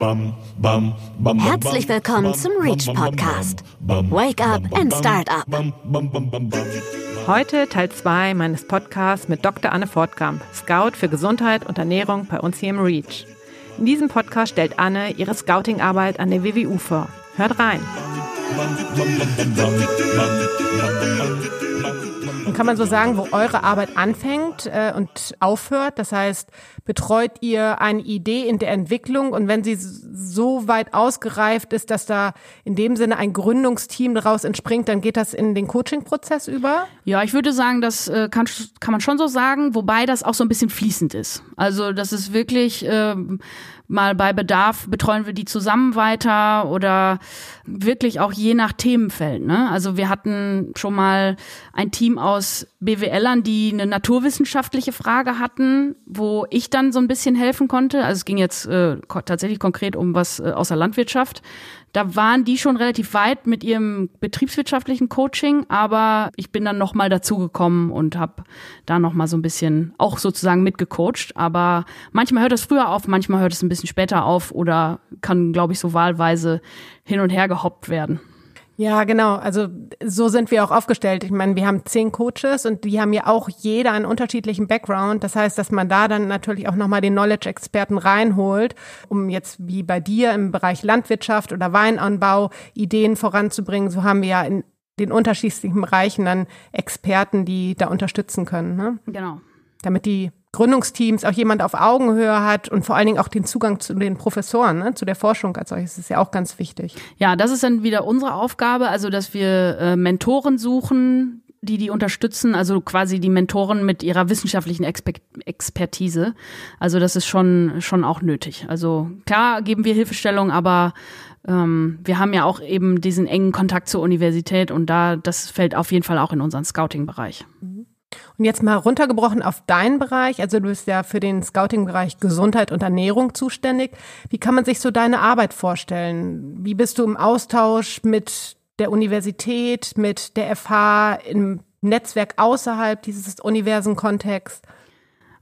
Herzlich willkommen zum Reach Podcast. Wake up and start up. Heute Teil 2 meines Podcasts mit Dr. Anne Fortkamp, Scout für Gesundheit und Ernährung bei uns hier im Reach. In diesem Podcast stellt Anne ihre Scouting-Arbeit an der WWU vor. Hört rein. Und kann man so sagen, wo eure Arbeit anfängt äh, und aufhört? Das heißt, betreut ihr eine Idee in der Entwicklung und wenn sie so weit ausgereift ist, dass da in dem Sinne ein Gründungsteam daraus entspringt, dann geht das in den Coaching-Prozess über? Ja, ich würde sagen, das äh, kann, kann man schon so sagen, wobei das auch so ein bisschen fließend ist. Also das ist wirklich äh, mal bei Bedarf betreuen wir die zusammen weiter oder wirklich auch je nach Themenfeld. Ne? Also wir hatten schon mal ein Team aus BWLern, die eine naturwissenschaftliche Frage hatten, wo ich dann so ein bisschen helfen konnte. Also es ging jetzt äh, tatsächlich konkret um was äh, aus der Landwirtschaft. Da waren die schon relativ weit mit ihrem betriebswirtschaftlichen Coaching, aber ich bin dann noch mal dazugekommen und habe da noch mal so ein bisschen auch sozusagen mitgecoacht. Aber manchmal hört es früher auf, manchmal hört es ein bisschen später auf oder kann, glaube ich, so wahlweise hin und her gehoppt werden. Ja, genau. Also so sind wir auch aufgestellt. Ich meine, wir haben zehn Coaches und die haben ja auch jeder einen unterschiedlichen Background. Das heißt, dass man da dann natürlich auch nochmal den Knowledge-Experten reinholt, um jetzt wie bei dir im Bereich Landwirtschaft oder Weinanbau Ideen voranzubringen. So haben wir ja in den unterschiedlichen Bereichen dann Experten, die da unterstützen können. Ne? Genau. Damit die Gründungsteams auch jemand auf Augenhöhe hat und vor allen Dingen auch den Zugang zu den Professoren, ne, zu der Forschung als solches ist ja auch ganz wichtig. Ja, das ist dann wieder unsere Aufgabe, also dass wir äh, Mentoren suchen, die die unterstützen, also quasi die Mentoren mit ihrer wissenschaftlichen Exper Expertise. Also das ist schon schon auch nötig. Also klar geben wir Hilfestellung, aber ähm, wir haben ja auch eben diesen engen Kontakt zur Universität und da das fällt auf jeden Fall auch in unseren Scouting-Bereich. Mhm. Und jetzt mal runtergebrochen auf deinen Bereich. Also du bist ja für den Scouting-Bereich Gesundheit und Ernährung zuständig. Wie kann man sich so deine Arbeit vorstellen? Wie bist du im Austausch mit der Universität, mit der FH, im Netzwerk außerhalb dieses Universenkontexts?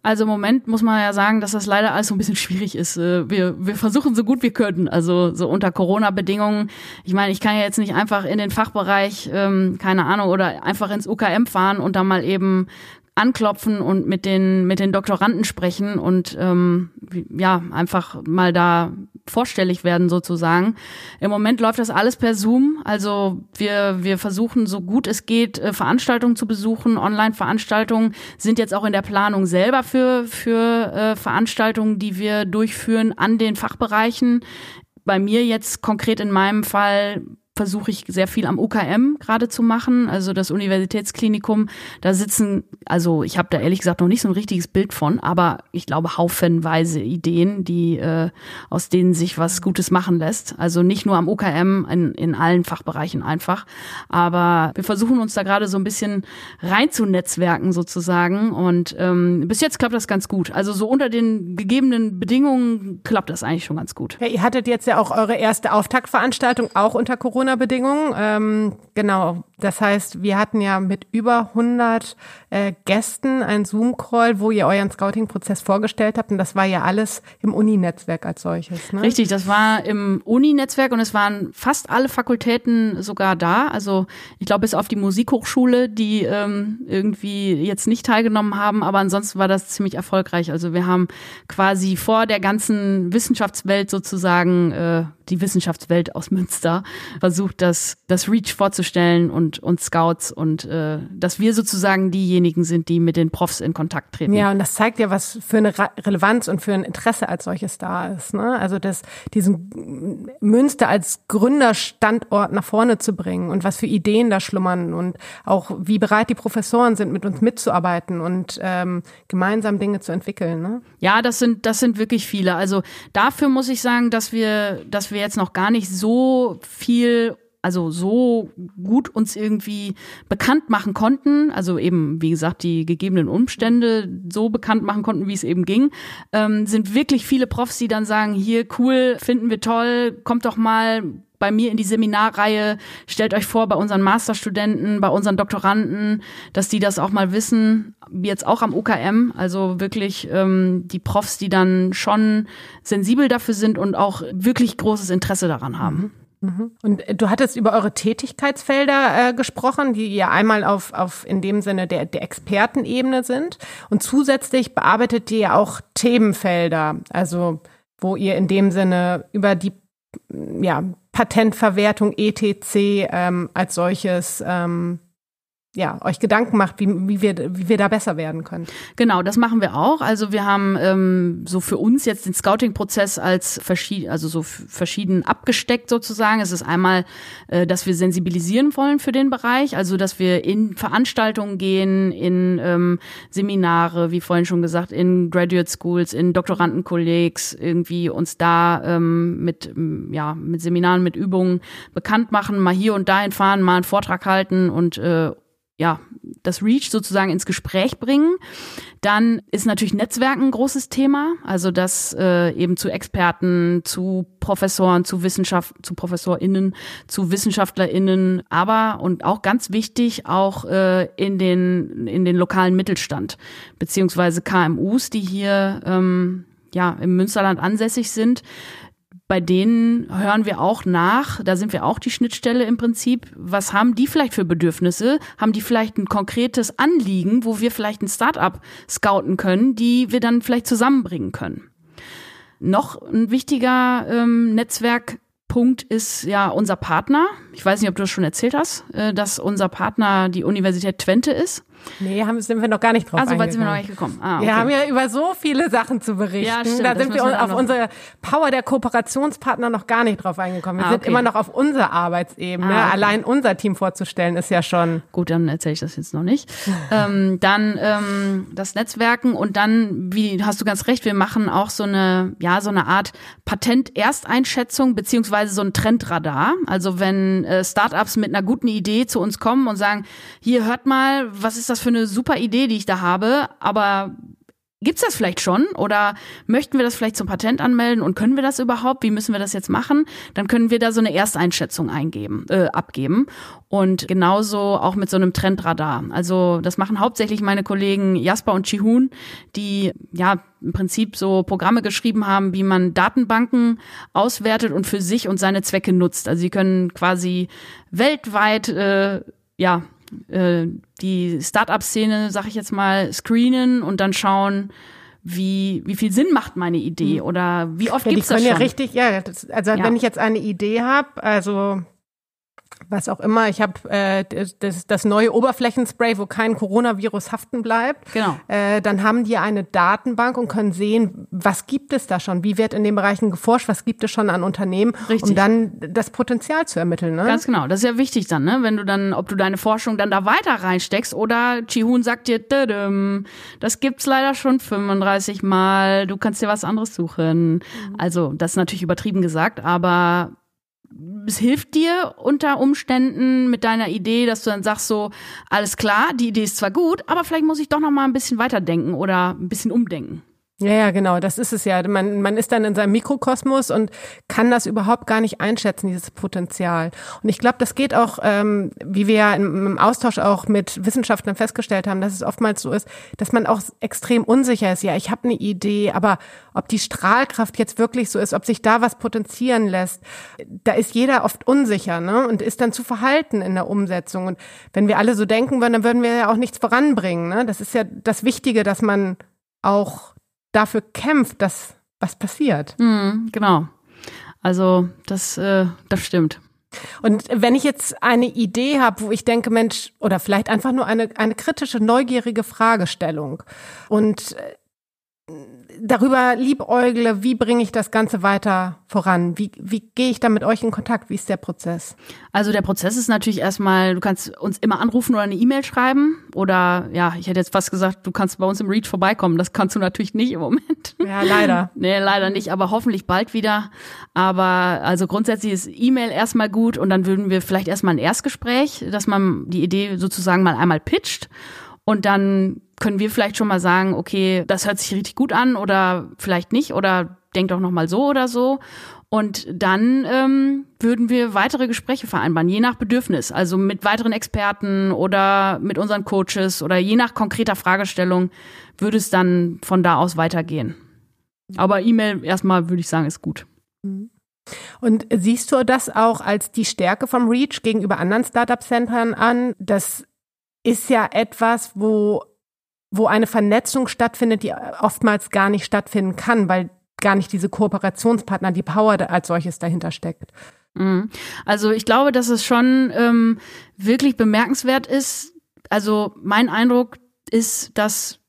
Also im Moment muss man ja sagen, dass das leider alles so ein bisschen schwierig ist. Äh, wir, wir versuchen so gut wir können, also so unter Corona-Bedingungen. Ich meine, ich kann ja jetzt nicht einfach in den Fachbereich, ähm, keine Ahnung, oder einfach ins UKM fahren und da mal eben anklopfen und mit den mit den Doktoranden sprechen und ähm, ja einfach mal da vorstellig werden sozusagen. Im Moment läuft das alles per Zoom. Also wir wir versuchen so gut es geht äh, Veranstaltungen zu besuchen. Online-Veranstaltungen sind jetzt auch in der Planung selber für für äh, Veranstaltungen, die wir durchführen an den Fachbereichen. Bei mir jetzt konkret in meinem Fall versuche ich sehr viel am UKM gerade zu machen, also das Universitätsklinikum. Da sitzen, also ich habe da ehrlich gesagt noch nicht so ein richtiges Bild von, aber ich glaube haufenweise Ideen, die äh, aus denen sich was Gutes machen lässt. Also nicht nur am UKM, in, in allen Fachbereichen einfach. Aber wir versuchen uns da gerade so ein bisschen rein zu netzwerken sozusagen. Und ähm, bis jetzt klappt das ganz gut. Also so unter den gegebenen Bedingungen klappt das eigentlich schon ganz gut. Ja, ihr hattet jetzt ja auch eure erste Auftaktveranstaltung auch unter Corona. Corona-Bedingungen. Ähm, genau, das heißt, wir hatten ja mit über 100 äh, Gästen einen Zoom-Call, wo ihr euren Scouting-Prozess vorgestellt habt. Und das war ja alles im Uni-Netzwerk als solches. Ne? Richtig, das war im Uni-Netzwerk und es waren fast alle Fakultäten sogar da. Also ich glaube, bis auf die Musikhochschule, die ähm, irgendwie jetzt nicht teilgenommen haben, aber ansonsten war das ziemlich erfolgreich. Also wir haben quasi vor der ganzen Wissenschaftswelt sozusagen äh, die Wissenschaftswelt aus Münster versucht, das, das Reach vorzustellen und, und Scouts und äh, dass wir sozusagen diejenigen sind, die mit den Profs in Kontakt treten. Ja, und das zeigt ja, was für eine Relevanz und für ein Interesse als solches da ist. Ne? Also das, diesen Münster als Gründerstandort nach vorne zu bringen und was für Ideen da schlummern und auch wie bereit die Professoren sind, mit uns mitzuarbeiten und ähm, gemeinsam Dinge zu entwickeln. Ne? Ja, das sind, das sind wirklich viele. Also dafür muss ich sagen, dass wir, dass wir jetzt noch gar nicht so viel also so gut uns irgendwie bekannt machen konnten, also eben, wie gesagt, die gegebenen Umstände so bekannt machen konnten, wie es eben ging, ähm, sind wirklich viele Profs, die dann sagen, hier cool, finden wir toll, kommt doch mal, bei mir in die Seminarreihe. Stellt euch vor, bei unseren Masterstudenten, bei unseren Doktoranden, dass die das auch mal wissen, jetzt auch am UKM. Also wirklich ähm, die Profs, die dann schon sensibel dafür sind und auch wirklich großes Interesse daran haben. Mhm. Und du hattest über eure Tätigkeitsfelder äh, gesprochen, die ja einmal auf, auf in dem Sinne der, der Expertenebene sind. Und zusätzlich bearbeitet ihr ja auch Themenfelder, also wo ihr in dem Sinne über die ja, Patentverwertung ETC ähm, als solches ähm, ja, euch Gedanken macht, wie, wie, wir, wie wir da besser werden können. Genau, das machen wir auch. Also wir haben ähm, so für uns jetzt den Scouting-Prozess als verschieden, also so verschieden abgesteckt sozusagen. Es ist einmal, äh, dass wir sensibilisieren wollen für den Bereich, also dass wir in Veranstaltungen gehen, in ähm, Seminare, wie vorhin schon gesagt, in Graduate Schools, in Doktorandenkollegs, irgendwie uns da ähm, mit, ja, mit Seminaren, mit Übungen bekannt machen, mal hier und dahin fahren, mal einen Vortrag halten und äh, ja, das Reach sozusagen ins Gespräch bringen. Dann ist natürlich Netzwerken ein großes Thema, also das äh, eben zu Experten, zu Professoren, zu Wissenschaft, zu ProfessorInnen, zu WissenschaftlerInnen, aber und auch ganz wichtig auch äh, in den in den lokalen Mittelstand beziehungsweise KMUs, die hier ähm, ja im Münsterland ansässig sind bei denen hören wir auch nach, da sind wir auch die Schnittstelle im Prinzip. Was haben die vielleicht für Bedürfnisse? Haben die vielleicht ein konkretes Anliegen, wo wir vielleicht ein Startup scouten können, die wir dann vielleicht zusammenbringen können? Noch ein wichtiger ähm, Netzwerkpunkt ist ja unser Partner. Ich weiß nicht, ob du das schon erzählt hast, äh, dass unser Partner die Universität Twente ist. Nee, haben, sind wir noch gar nicht drauf Also, weit sind wir noch nicht gekommen. Ah, okay. Wir haben ja über so viele Sachen zu berichten. Ja, stimmt, da sind wir auf unsere Power der Kooperationspartner noch gar nicht drauf eingekommen. Wir ah, sind immer noch auf unserer Arbeitsebene. Ah, okay. Allein unser Team vorzustellen ist ja schon. Gut, dann erzähle ich das jetzt noch nicht. ähm, dann ähm, das Netzwerken und dann, wie hast du ganz recht, wir machen auch so eine, ja, so eine Art Patent-Ersteinschätzung beziehungsweise so ein Trendradar. Also wenn äh, Startups mit einer guten Idee zu uns kommen und sagen, hier hört mal, was ist das für eine super Idee, die ich da habe, aber Gibt's das vielleicht schon oder möchten wir das vielleicht zum Patent anmelden und können wir das überhaupt? Wie müssen wir das jetzt machen? Dann können wir da so eine Ersteinschätzung eingeben, äh, abgeben und genauso auch mit so einem Trendradar. Also das machen hauptsächlich meine Kollegen Jasper und Chihun, die ja im Prinzip so Programme geschrieben haben, wie man Datenbanken auswertet und für sich und seine Zwecke nutzt. Also sie können quasi weltweit äh, ja äh, die Startup-Szene, sag ich jetzt mal, screenen und dann schauen, wie, wie viel Sinn macht meine Idee hm. oder wie oft ja, gibt's das schon? Ja, richtig, ja, das, also ja. wenn ich jetzt eine Idee habe, also was auch immer. Ich habe äh, das, das neue Oberflächenspray, wo kein Coronavirus haften bleibt. Genau. Äh, dann haben die eine Datenbank und können sehen, was gibt es da schon, wie wird in den Bereichen geforscht, was gibt es schon an Unternehmen, Richtig. um dann das Potenzial zu ermitteln. Ne? Ganz genau. Das ist ja wichtig dann, ne? wenn du dann, ob du deine Forschung dann da weiter reinsteckst oder Chihun sagt dir, das gibt's leider schon 35 Mal, du kannst dir was anderes suchen. Mhm. Also das ist natürlich übertrieben gesagt, aber es hilft dir unter Umständen mit deiner Idee, dass du dann sagst so, alles klar, die Idee ist zwar gut, aber vielleicht muss ich doch noch mal ein bisschen weiterdenken oder ein bisschen umdenken. Ja, ja, genau, das ist es ja. Man, man ist dann in seinem Mikrokosmos und kann das überhaupt gar nicht einschätzen, dieses Potenzial. Und ich glaube, das geht auch, ähm, wie wir ja im, im Austausch auch mit Wissenschaftlern festgestellt haben, dass es oftmals so ist, dass man auch extrem unsicher ist. Ja, ich habe eine Idee, aber ob die Strahlkraft jetzt wirklich so ist, ob sich da was potenzieren lässt, da ist jeder oft unsicher ne? und ist dann zu verhalten in der Umsetzung. Und wenn wir alle so denken würden, dann würden wir ja auch nichts voranbringen. Ne? Das ist ja das Wichtige, dass man auch dafür kämpft, dass was passiert. Mhm, genau. Also das, äh, das stimmt. Und wenn ich jetzt eine Idee habe, wo ich denke, Mensch, oder vielleicht einfach nur eine, eine kritische, neugierige Fragestellung und äh, darüber liebäugle, wie bringe ich das Ganze weiter voran? Wie, wie gehe ich da mit euch in Kontakt? Wie ist der Prozess? Also der Prozess ist natürlich erstmal, du kannst uns immer anrufen oder eine E-Mail schreiben oder ja, ich hätte jetzt fast gesagt, du kannst bei uns im Reach vorbeikommen. Das kannst du natürlich nicht im Moment. Ja, leider. nee, leider nicht, aber hoffentlich bald wieder. Aber also grundsätzlich ist E-Mail erstmal gut und dann würden wir vielleicht erstmal ein Erstgespräch, dass man die Idee sozusagen mal einmal pitcht und dann können wir vielleicht schon mal sagen, okay, das hört sich richtig gut an oder vielleicht nicht oder denkt auch noch mal so oder so. Und dann ähm, würden wir weitere Gespräche vereinbaren, je nach Bedürfnis, also mit weiteren Experten oder mit unseren Coaches oder je nach konkreter Fragestellung würde es dann von da aus weitergehen. Aber E-Mail erstmal würde ich sagen, ist gut. Und siehst du das auch als die Stärke vom Reach gegenüber anderen Startup-Centern an? Das ist ja etwas, wo, wo eine Vernetzung stattfindet, die oftmals gar nicht stattfinden kann, weil gar nicht diese Kooperationspartner, die Power als solches dahinter steckt. Mhm. Also ich glaube, dass es schon ähm, wirklich bemerkenswert ist. Also mein Eindruck ist, dass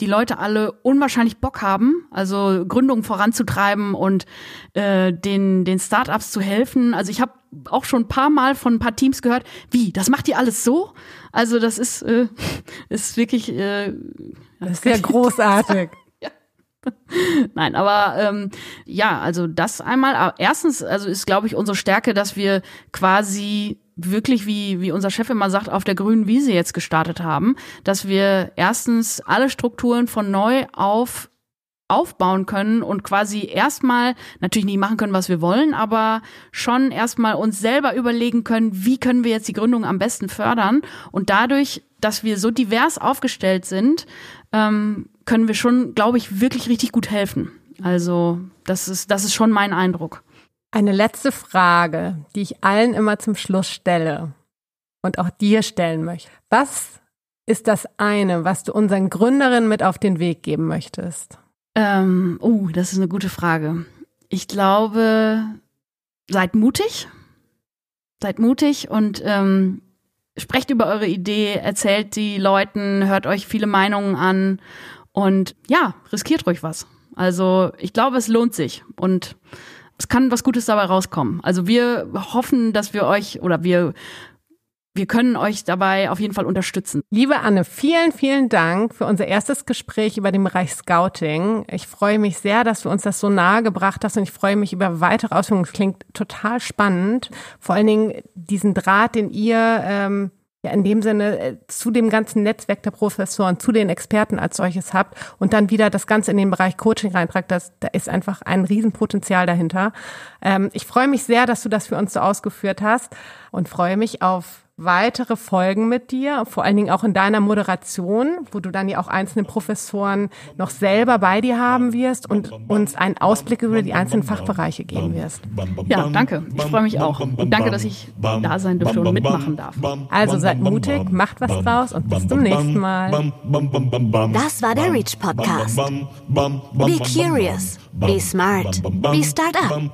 die Leute alle unwahrscheinlich Bock haben, also Gründungen voranzutreiben und äh, den den Startups zu helfen. Also ich habe auch schon ein paar Mal von ein paar Teams gehört, wie das macht ihr alles so? Also das ist äh, ist wirklich äh, das ist sehr großartig. Nein, aber ähm, ja, also das einmal. Erstens, also ist, glaube ich, unsere Stärke, dass wir quasi wirklich, wie, wie unser Chef immer sagt, auf der grünen Wiese jetzt gestartet haben, dass wir erstens alle Strukturen von neu auf aufbauen können und quasi erstmal natürlich nicht machen können, was wir wollen, aber schon erstmal uns selber überlegen können, wie können wir jetzt die Gründung am besten fördern und dadurch, dass wir so divers aufgestellt sind, ähm, können wir schon, glaube ich, wirklich richtig gut helfen. Also das ist, das ist schon mein Eindruck. Eine letzte Frage, die ich allen immer zum Schluss stelle und auch dir stellen möchte. Was ist das eine, was du unseren Gründerinnen mit auf den Weg geben möchtest? Ähm, oh, das ist eine gute Frage. Ich glaube, seid mutig. Seid mutig und ähm, sprecht über eure Idee, erzählt die Leuten, hört euch viele Meinungen an und ja, riskiert ruhig was. Also ich glaube, es lohnt sich und es kann was Gutes dabei rauskommen. Also wir hoffen, dass wir euch oder wir wir können euch dabei auf jeden Fall unterstützen. Liebe Anne, vielen, vielen Dank für unser erstes Gespräch über den Bereich Scouting. Ich freue mich sehr, dass du uns das so nahe gebracht hast und ich freue mich über weitere Ausführungen. Es klingt total spannend. Vor allen Dingen diesen Draht, den ihr ähm, ja in dem Sinne äh, zu dem ganzen Netzwerk der Professoren, zu den Experten als solches habt und dann wieder das Ganze in den Bereich Coaching reintragt, das, da ist einfach ein Riesenpotenzial dahinter. Ähm, ich freue mich sehr, dass du das für uns so ausgeführt hast und freue mich auf weitere Folgen mit dir, vor allen Dingen auch in deiner Moderation, wo du dann ja auch einzelne Professoren noch selber bei dir haben wirst und uns einen Ausblick über die einzelnen Fachbereiche geben wirst. Ja, danke. Ich freue mich auch. Und danke, dass ich da sein durfte und mitmachen darf. Also seid mutig, macht was draus und bis zum nächsten Mal. Das war der Reach Podcast. Be curious, be smart, be startup.